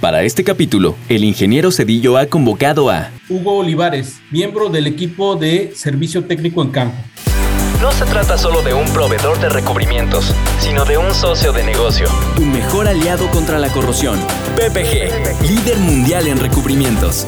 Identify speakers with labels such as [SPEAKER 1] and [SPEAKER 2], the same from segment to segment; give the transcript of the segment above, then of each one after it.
[SPEAKER 1] Para este capítulo, el ingeniero Cedillo ha convocado a
[SPEAKER 2] Hugo Olivares, miembro del equipo de servicio técnico en campo.
[SPEAKER 1] No se trata solo de un proveedor de recubrimientos, sino de un socio de negocio. Un mejor aliado contra la corrosión. PPG, líder mundial en recubrimientos.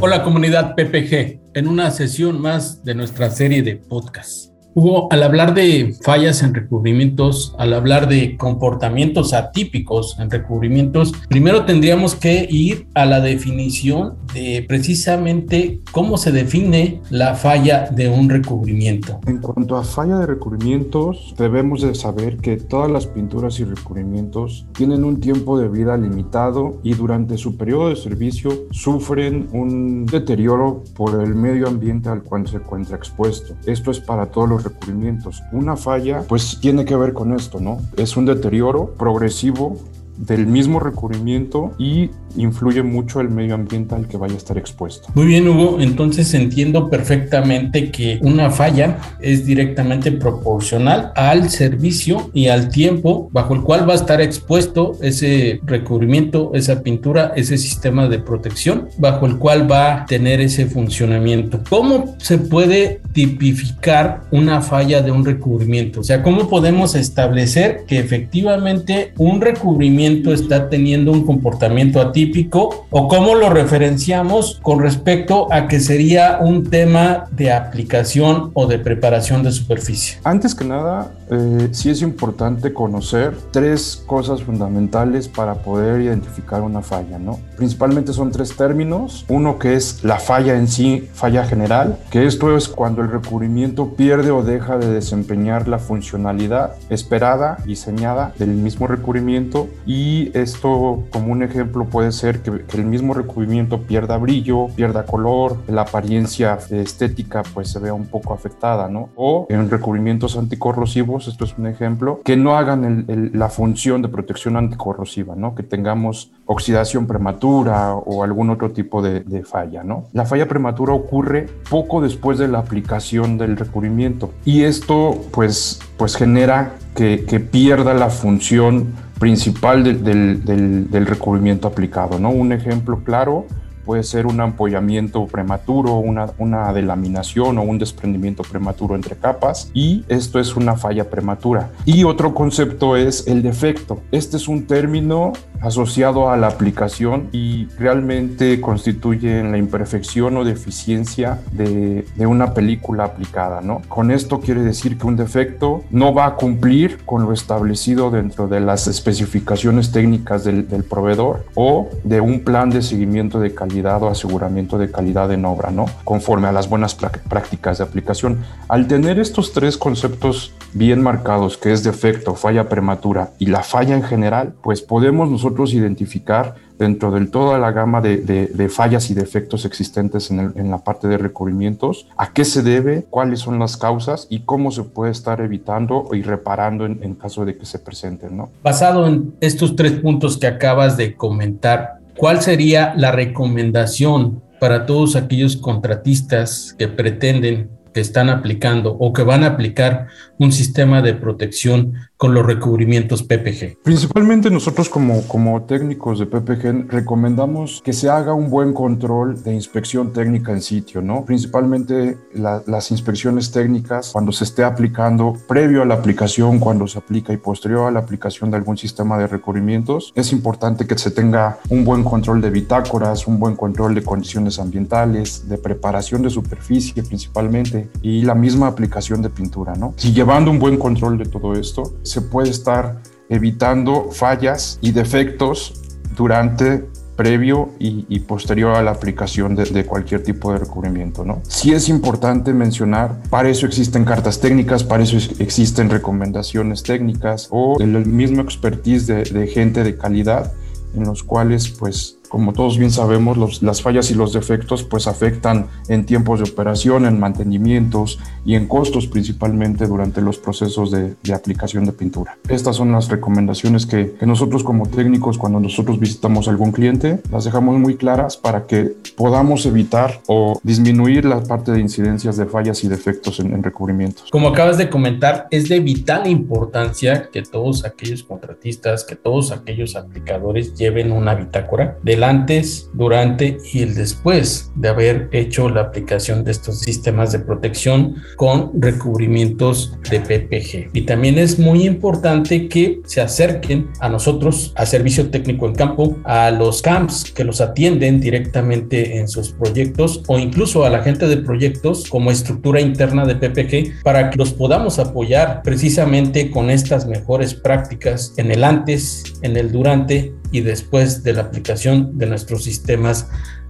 [SPEAKER 2] Hola comunidad PPG, en una sesión más de nuestra serie de podcasts. Hugo, al hablar de fallas en recubrimientos, al hablar de comportamientos atípicos en recubrimientos, primero tendríamos que ir a la definición de precisamente cómo se define la falla de un recubrimiento.
[SPEAKER 3] En cuanto a falla de recubrimientos, debemos de saber que todas las pinturas y recubrimientos tienen un tiempo de vida limitado y durante su periodo de servicio sufren un deterioro por el medio ambiente al cual se encuentra expuesto. Esto es para todos los recubrimientos. Una falla, pues tiene que ver con esto, ¿no? Es un deterioro progresivo del mismo recubrimiento y influye mucho el medio ambiente al que vaya a estar expuesto.
[SPEAKER 2] Muy bien, Hugo. Entonces entiendo perfectamente que una falla es directamente proporcional al servicio y al tiempo bajo el cual va a estar expuesto ese recubrimiento, esa pintura, ese sistema de protección bajo el cual va a tener ese funcionamiento. ¿Cómo se puede tipificar una falla de un recubrimiento? O sea, ¿cómo podemos establecer que efectivamente un recubrimiento está teniendo un comportamiento atípico? Típico o cómo lo referenciamos con respecto a que sería un tema de aplicación o de preparación de superficie?
[SPEAKER 3] Antes que nada, eh, sí es importante conocer tres cosas fundamentales para poder identificar una falla, ¿no? Principalmente son tres términos. Uno que es la falla en sí, falla general, que esto es cuando el recubrimiento pierde o deja de desempeñar la funcionalidad esperada, diseñada del mismo recubrimiento y esto como un ejemplo puede ser que, el mismo recubrimiento pierda brillo, pierda color, la apariencia estética pues se vea un poco afectada, ¿no? O en recubrimientos anticorrosivos, esto es un ejemplo, que no hagan la función de protección anticorrosiva, ¿no? Que tengamos oxidación prematura o algún otro tipo de, falla, ¿no? La falla prematura ocurre poco después de la aplicación del recubrimiento y esto pues, pues genera que, que pierda la función principal del, recubrimiento aplicado. ¿no? Un ejemplo claro puede ser un ampollamiento prematuro, una, una delaminación o un desprendimiento prematuro entre capas y esto es una falla prematura. Y otro concepto es el defecto. Este es un término asociado a la aplicación y realmente constituye la imperfección o deficiencia de, de, una película aplicada, ¿no? Con esto quiere decir que un defecto no va a cumplir con lo establecido dentro de las especificaciones técnicas del proveedor o de un plan de seguimiento de calidad o aseguramiento de calidad en obra, ¿no? Conforme a las buenas prácticas de aplicación. Al tener estos tres conceptos bien marcados, que es defecto, falla prematura y la falla en general, pues podemos nosotros identificar dentro de toda la gama de, fallas y defectos existentes en, la parte de recubrimientos, a qué se debe, cuáles son las causas y cómo se puede estar evitando y reparando en, caso de que se presenten. ¿no?
[SPEAKER 2] Basado en estos tres puntos que acabas de comentar, ¿cuál sería la recomendación para todos aquellos contratistas que pretenden que están aplicando o que van a aplicar un sistema de protección con los recubrimientos PPG?
[SPEAKER 3] Principalmente nosotros como, como técnicos de PPG recomendamos que se haga un buen control de inspección técnica en sitio, ¿no? Principalmente las inspecciones técnicas cuando se esté aplicando, previo a la aplicación, cuando se aplica y posterior a la aplicación de algún sistema de recubrimientos. Es importante que se tenga un buen control de bitácoras, un buen control de condiciones ambientales, de preparación de superficie principalmente y la misma aplicación de pintura, ¿no? Si llevando un buen control de todo esto, se puede estar evitando fallas y defectos durante previo y, posterior a la aplicación de, cualquier tipo de recubrimiento. ¿no? Sí es importante mencionar, para eso existen cartas técnicas, para eso existen recomendaciones técnicas o el mismo expertise de gente de calidad en los cuales pues como todos bien sabemos, las fallas y los defectos pues afectan en tiempos de operación, en mantenimientos y en costos principalmente durante los procesos de, aplicación de pintura. Estas son las recomendaciones que, nosotros como técnicos cuando nosotros visitamos algún cliente las dejamos muy claras para que podamos evitar o disminuir la parte de incidencias de fallas y defectos en, en recubrimientos.
[SPEAKER 2] Como acabas de comentar, es de vital importancia que todos aquellos contratistas, que todos aquellos aplicadores lleven una bitácora de antes, durante y el después de haber hecho la aplicación de estos sistemas de protección con recubrimientos de PPG. Y también es muy importante que se acerquen a nosotros, a servicio técnico en campo, a los camps que los atienden directamente en sus proyectos o incluso a la gente de proyectos como estructura interna de PPG para que los podamos apoyar precisamente con estas mejores prácticas en el antes, en el durante y después de la aplicación de nuestros sistemas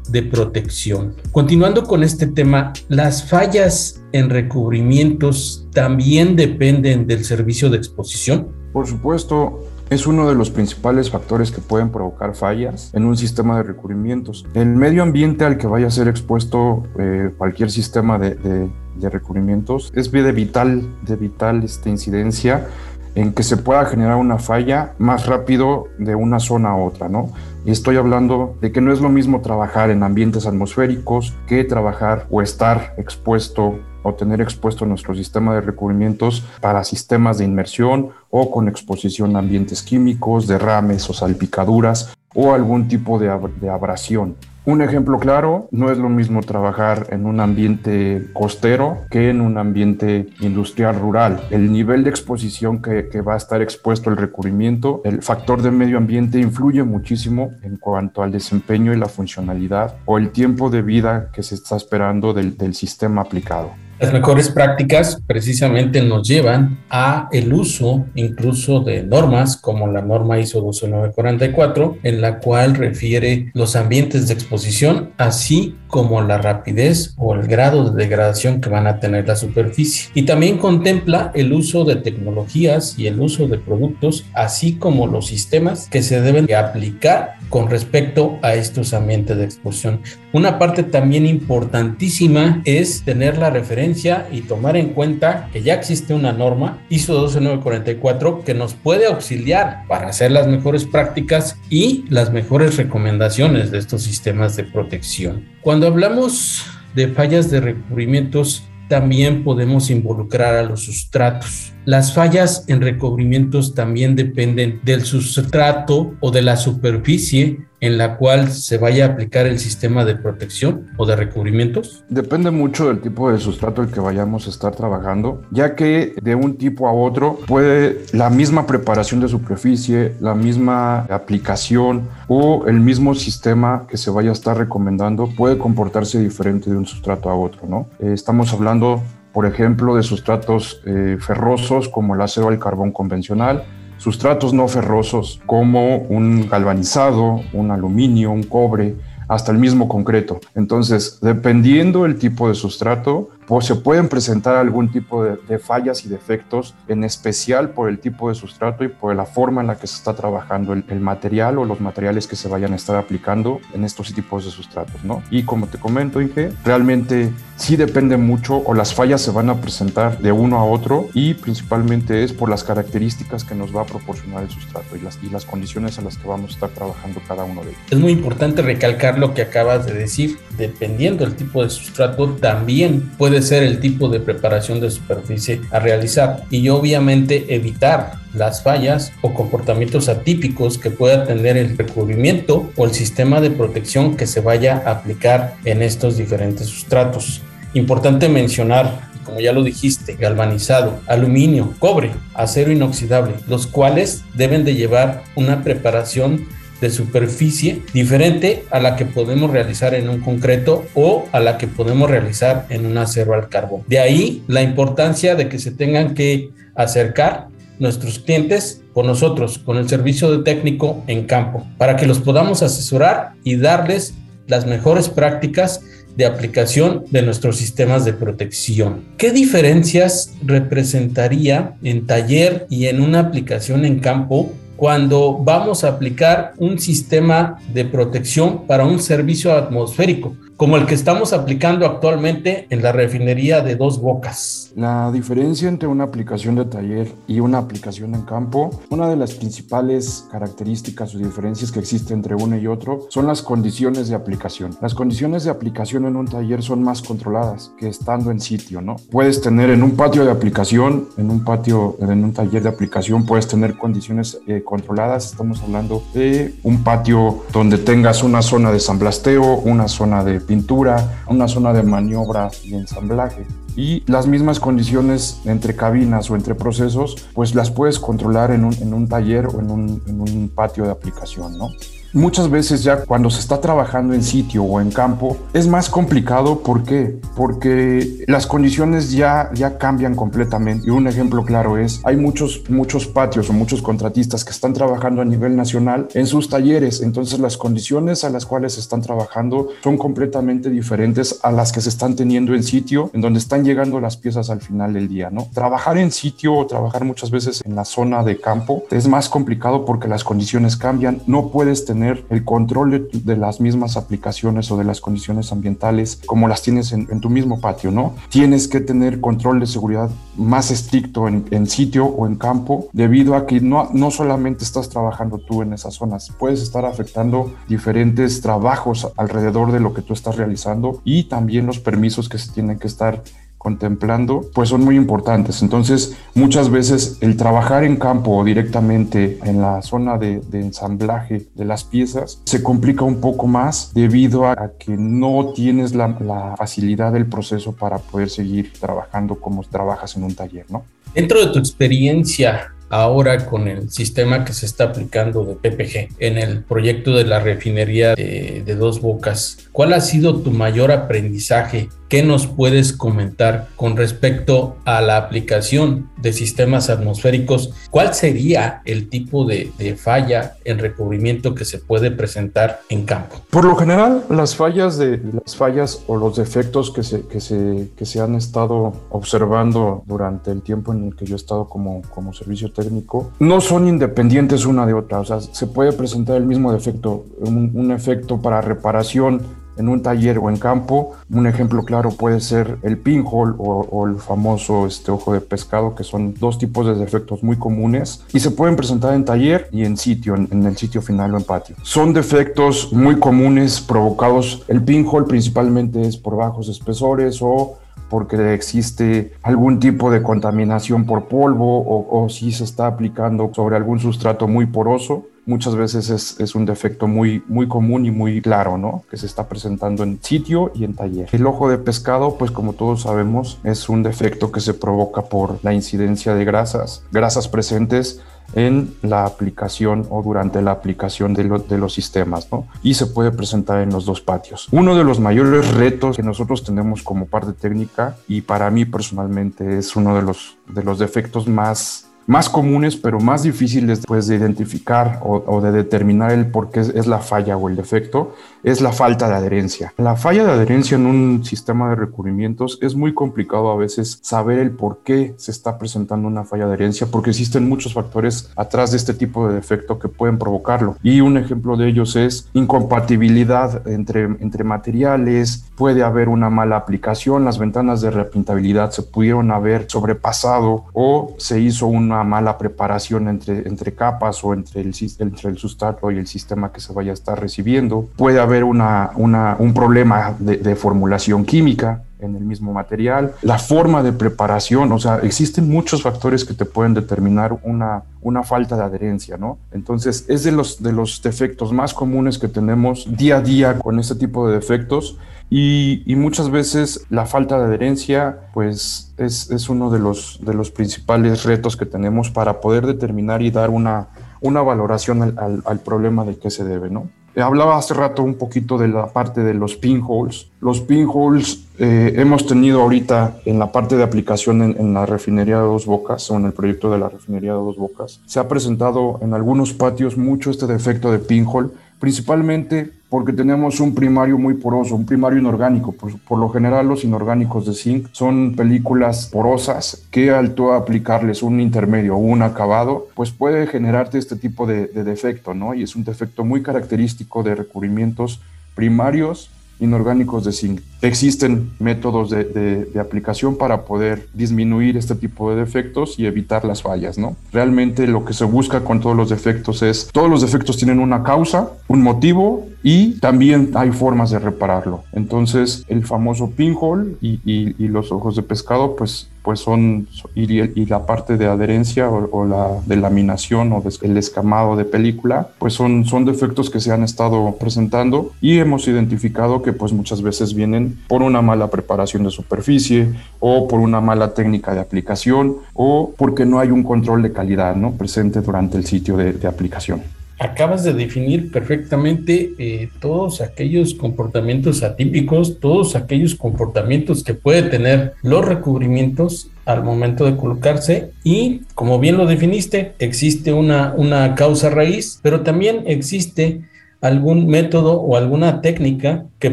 [SPEAKER 2] de protección. Continuando con este tema, las fallas en recubrimientos también dependen del servicio de exposición.
[SPEAKER 3] Por supuesto, es uno de los principales factores que pueden provocar fallas en un sistema de recubrimientos. El medio ambiente al que vaya a ser expuesto eh, cualquier sistema de, de, recubrimientos es de vital, de vital este, incidencia en que se pueda generar una falla más rápido de una zona a otra, ¿no? Y estoy hablando de que no es lo mismo trabajar en ambientes atmosféricos que trabajar o estar expuesto o tener expuesto nuestro sistema de recubrimientos para sistemas de inmersión o con exposición a ambientes químicos, derrames o salpicaduras o algún tipo de, abrasión. Un ejemplo claro, no es lo mismo trabajar en un ambiente costero que en un ambiente industrial rural. El nivel de exposición que, va a estar expuesto el recubrimiento, el factor de medio ambiente influye muchísimo en cuanto al desempeño y la funcionalidad o el tiempo de vida que se está esperando del sistema aplicado.
[SPEAKER 2] Las mejores prácticas precisamente nos llevan a el uso incluso de normas como la norma ISO 12944 en la cual refiere los ambientes de exposición así como la rapidez o el grado de degradación que van a tener la superficie. Y también contempla el uso de tecnologías y el uso de productos así como los sistemas que se deben de aplicar con respecto a estos ambientes de exposición. Una parte también importantísima es tener la referencia y tomar en cuenta que ya existe una norma ISO 12944 que nos puede auxiliar para hacer las mejores prácticas y las mejores recomendaciones de estos sistemas de protección. Cuando hablamos de fallas de recubrimientos, también podemos involucrar a los sustratos. Las fallas en recubrimientos también dependen del sustrato o de la superficie en la cual se vaya a aplicar el sistema de protección o de recubrimientos?
[SPEAKER 3] Depende mucho del tipo de sustrato el que vayamos a estar trabajando, ya que de un tipo a otro puede la misma preparación de superficie, la misma aplicación o el mismo sistema que se vaya a estar recomendando puede comportarse diferente de un sustrato a otro, ¿no? Eh, estamos hablando por ejemplo, de sustratos eh, ferrosos como el acero al carbón convencional, sustratos no ferrosos como un galvanizado, un aluminio, un cobre, hasta el mismo concreto. Entonces, dependiendo del tipo de sustrato, se pueden presentar algún tipo de, fallas y defectos, en especial por el tipo de sustrato y por la forma en la que se está trabajando el, material o los materiales que se vayan a estar aplicando en estos tipos de sustratos, ¿no? Y como te comento, Inge, realmente sí depende mucho o las fallas se van a presentar de uno a otro y principalmente es por las características que nos va a proporcionar el sustrato y las, y las condiciones en las que vamos a estar trabajando cada uno de ellos.
[SPEAKER 2] Es muy importante recalcar lo que acabas de decir, dependiendo del tipo de sustrato, también ser el tipo de preparación de superficie a realizar y obviamente evitar las fallas o comportamientos atípicos que pueda tener el recubrimiento o el sistema de protección que se vaya a aplicar en estos diferentes sustratos. Importante mencionar como ya lo dijiste, galvanizado, aluminio, cobre, acero inoxidable, los cuales deben de llevar una preparación de superficie diferente a la que podemos realizar en un concreto o a la que podemos realizar en un acero al carbón. De ahí la importancia de que se tengan que acercar nuestros clientes con nosotros, con el servicio de técnico en campo, para que los podamos asesorar y darles las mejores prácticas de aplicación de nuestros sistemas de protección. ¿Qué diferencias representaría en taller y en una aplicación en campo cuando vamos a aplicar un sistema de protección para un servicio atmosférico? Como el que estamos aplicando actualmente en la refinería de dos bocas.
[SPEAKER 3] La diferencia entre una aplicación de taller y una aplicación en campo, una de las principales características o diferencias que existe entre uno y otro son las condiciones de aplicación. Las condiciones de aplicación en un taller son más controladas que estando en sitio, ¿no? Puedes tener en un patio de aplicación, en un patio, en un taller de aplicación, puedes tener condiciones eh, controladas. Estamos hablando de un patio donde tengas una zona de samblasteo, una zona de pintura, una zona de maniobra y ensamblaje. Y las mismas condiciones entre cabinas o entre procesos, pues las puedes controlar en un, en un taller o en un, en un patio de aplicación, ¿no? Muchas veces ya cuando se está trabajando en sitio o en campo es más complicado. ¿Por qué? Porque las condiciones ya, ya cambian completamente. Y un ejemplo claro es, hay muchos, muchos patios o muchos contratistas que están trabajando a nivel nacional en sus talleres. Entonces las condiciones a las cuales están trabajando son completamente diferentes a las que se están teniendo en sitio, en donde están llegando las piezas al final del día. ¿no? Trabajar en sitio o trabajar muchas veces en la zona de campo es más complicado porque las condiciones cambian. No puedes tener el control de, las mismas aplicaciones o de las condiciones ambientales como las tienes en, tu mismo patio, ¿no? Tienes que tener control de seguridad más estricto en, en, sitio o en campo debido a que no, no solamente estás trabajando tú en esas zonas, puedes estar afectando diferentes trabajos alrededor de lo que tú estás realizando y también los permisos que se tienen que estar contemplando, pues son muy importantes. Entonces, muchas veces el trabajar en campo o directamente en la zona de, ensamblaje de las piezas se complica un poco más debido a que no tienes la, facilidad del proceso para poder seguir trabajando como trabajas en un taller, ¿no?
[SPEAKER 2] Dentro de tu experiencia ahora con el sistema que se está aplicando de PPG en el proyecto de la refinería de Dos Bocas, ¿cuál ha sido tu mayor aprendizaje ¿Qué nos puedes comentar con respecto a la aplicación de sistemas atmosféricos? ¿Cuál sería el tipo de, falla en recubrimiento que se puede presentar en campo?
[SPEAKER 3] Por lo general, las fallas, de, las fallas o los defectos que se, que, se, que se han estado observando durante el tiempo en el que yo he estado como, como servicio técnico no son independientes una de otra. O sea, se puede presentar el mismo defecto, un, un efecto para reparación en un taller o en campo. Un ejemplo claro puede ser el pinhole o, el famoso este, ojo de pescado, que son dos tipos de defectos muy comunes y se pueden presentar en taller y en sitio, en, el sitio final o en patio. Son defectos muy comunes provocados, el pinhole principalmente es por bajos espesores o porque existe algún tipo de contaminación por polvo o, o si se está aplicando sobre algún sustrato muy poroso muchas veces es, un defecto muy, muy común y muy claro, ¿no? Que se está presentando en sitio y en taller. El ojo de pescado, pues como todos sabemos, es un defecto que se provoca por la incidencia de grasas, grasas presentes en la aplicación o durante la aplicación de, de, los sistemas, ¿no? Y se puede presentar en los dos patios. Uno de los mayores retos que nosotros tenemos como parte técnica y para mí personalmente es uno de los, de los defectos más más comunes, pero más difíciles pues, de identificar o, de determinar el por qué es, la falla o el defecto, es la falta de adherencia. La falla de adherencia en un sistema de recubrimientos es muy complicado a veces saber el por qué se está presentando una falla de adherencia, porque existen muchos factores atrás de este tipo de defecto que pueden provocarlo. Y un ejemplo de ellos es incompatibilidad entre, entre materiales, puede haber una mala aplicación, las ventanas de repintabilidad se pudieron haber sobrepasado o se hizo un una mala preparación entre, entre capas o entre el, entre el sustrato y el sistema que se vaya a estar recibiendo. Puede haber una, una un problema de, formulación química en el mismo material, la forma de preparación, o sea, existen muchos factores que te pueden determinar una, una falta de adherencia, ¿no? Entonces, es de los, de los defectos más comunes que tenemos día a día con este tipo de defectos y, y muchas veces la falta de adherencia, pues, es, es uno de los, de los principales retos que tenemos para poder determinar y dar una, una valoración al, al, al problema del que se debe, ¿no? Hablaba hace rato un poquito de la parte de los pinholes. Los pinholes eh, hemos tenido ahorita en la parte de aplicación en, en, la refinería de Dos Bocas o en el proyecto de la refinería de Dos Bocas. Se ha presentado en algunos patios mucho este defecto de pinhole, principalmente porque tenemos un primario muy poroso, un primario inorgánico. Por, lo general los inorgánicos de zinc son películas porosas que al tú aplicarles un intermedio o un acabado, pues puede generarte este tipo de, de defecto, ¿no? Y es un defecto muy característico de recubrimientos primarios inorgánicos de zinc. Existen métodos de, aplicación para poder disminuir este tipo de defectos y evitar las fallas, ¿no? Realmente lo que se busca con todos los defectos es, todos los defectos tienen una causa, un motivo y también hay formas de repararlo. Entonces, el famoso pinhole y, y los ojos de pescado, pues pues son y, la parte de adherencia o, la de laminación o el escamado de película pues son, son defectos que se han estado presentando y hemos identificado que pues muchas veces vienen por una mala preparación de superficie o por una mala técnica de aplicación o porque no hay un control de calidad ¿no? presente durante el sitio de aplicación
[SPEAKER 2] acabas de definir perfectamente eh, todos aquellos comportamientos atípicos, todos aquellos comportamientos que puede tener los recubrimientos al momento de colocarse y como bien lo definiste, existe una, una causa raíz, pero también existe algún método o alguna técnica que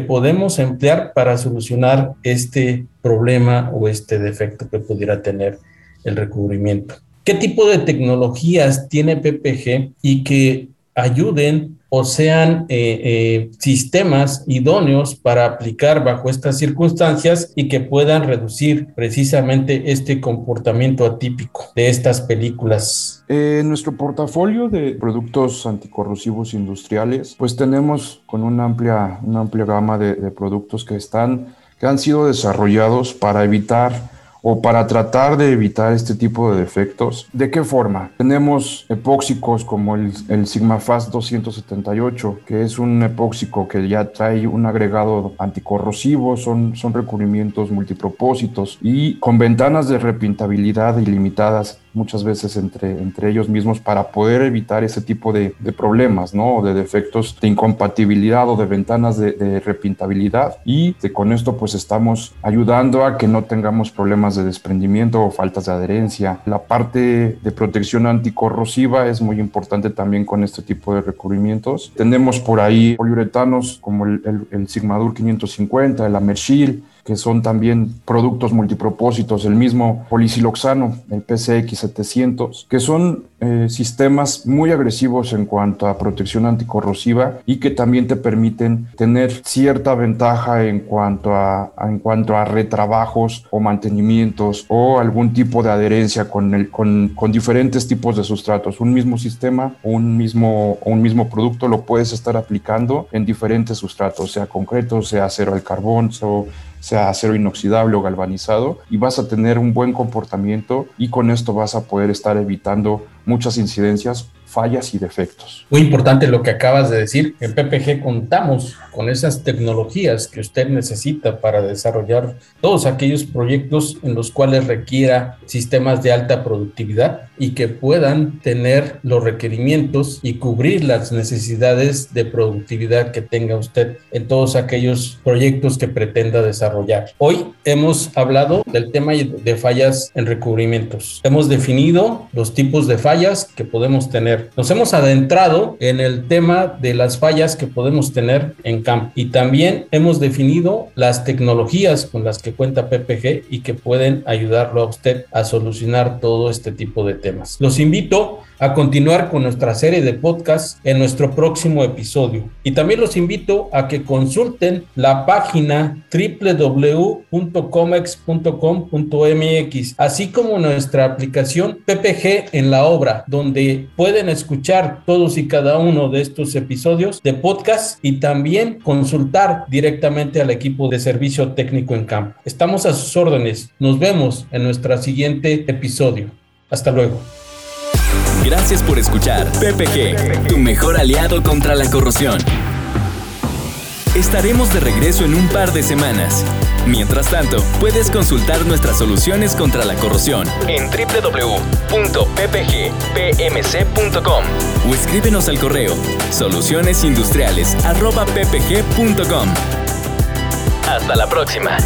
[SPEAKER 2] podemos emplear para solucionar este problema o este defecto que pudiera tener el recubrimiento. ¿Qué tipo de tecnologías tiene PPG y que ayuden o sean eh, eh, sistemas idóneos para aplicar bajo estas circunstancias y que puedan reducir precisamente este comportamiento atípico de estas películas.
[SPEAKER 3] En nuestro portafolio de productos anticorrosivos industriales, pues tenemos con una amplia, una amplia gama de, de productos que están, que han sido desarrollados para evitar o para tratar de evitar este tipo de defectos. ¿De qué forma? Tenemos epóxicos como el, el SigmaFast 278, que es un epóxico que ya trae un agregado anticorrosivo, son, son recubrimientos multipropósitos y con ventanas de repintabilidad ilimitadas muchas veces entre, entre ellos mismos para poder evitar ese tipo de, problemas, ¿no? De defectos de incompatibilidad o de ventanas de, repintabilidad y con esto pues estamos ayudando a que no tengamos problemas de desprendimiento o faltas de adherencia. La parte de protección anticorrosiva es muy importante también con este tipo de recubrimientos. Tenemos por ahí poliuretanos como el, el, el Sigmadur 550, el Amershil, que son también productos multipropósitos, el mismo polisiloxano, el PCX 700, que son eh, sistemas muy agresivos en cuanto a protección anticorrosiva y que también te permiten tener cierta ventaja en cuanto a, a en cuanto a retrabajos o mantenimientos o algún tipo de adherencia con, el, con, con diferentes tipos de sustratos. Un mismo sistema un mismo, un mismo producto lo puedes estar aplicando en diferentes sustratos, sea concreto, sea acero al carbón, sea sea acero inoxidable o galvanizado y vas a tener un buen comportamiento y con esto vas a poder estar evitando muchas incidencias fallas y defectos.
[SPEAKER 2] Muy importante lo que acabas de decir. En PPG contamos con esas tecnologías que usted necesita para desarrollar todos aquellos proyectos en los cuales requiera sistemas de alta productividad y que puedan tener los requerimientos y cubrir las necesidades de productividad que tenga usted en todos aquellos proyectos que pretenda desarrollar. Hoy hemos hablado del tema de fallas en recubrimientos. Hemos definido los tipos de fallas que podemos tener nos hemos adentrado en el tema de las fallas que podemos tener en campo y también hemos definido las tecnologías con las que cuenta PPG y que pueden ayudarlo a usted a solucionar todo este tipo de temas. Los invito a continuar con nuestra serie de podcasts en nuestro próximo episodio. Y también los invito a que consulten la página www.comex.com.mx, así como nuestra aplicación PPG en la obra, donde pueden escuchar todos y cada uno de estos episodios de podcast y también consultar directamente al equipo de servicio técnico en campo. Estamos a sus órdenes. Nos vemos en nuestro siguiente episodio. Hasta luego.
[SPEAKER 1] Gracias por escuchar PPG, tu mejor aliado contra la corrosión. Estaremos de regreso en un par de semanas. Mientras tanto, puedes consultar nuestras soluciones contra la corrosión en www.ppgpmc.com o escríbenos al correo solucionesindustriales.ppg.com. Hasta la próxima.